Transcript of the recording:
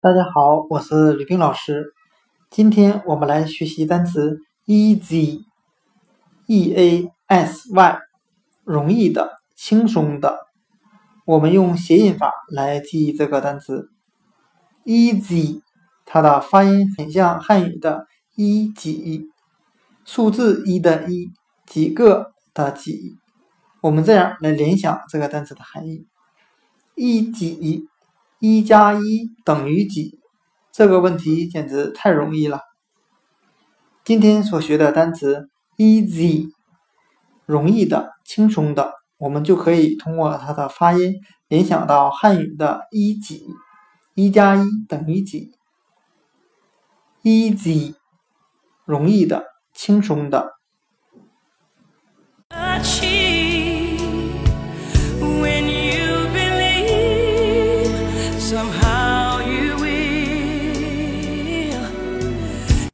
大家好，我是吕冰老师。今天我们来学习单词 easy，e a s y，容易的、轻松的。我们用谐音法来记忆这个单词 easy，它的发音很像汉语的“一几”，数字一的一，几个的几。我们这样来联想这个单词的含义：一几。一加一等于几？这个问题简直太容易了。今天所学的单词 easy，容易的、轻松的，我们就可以通过它的发音联想到汉语的“一几”，一加一等于几？easy，容易的、轻松的。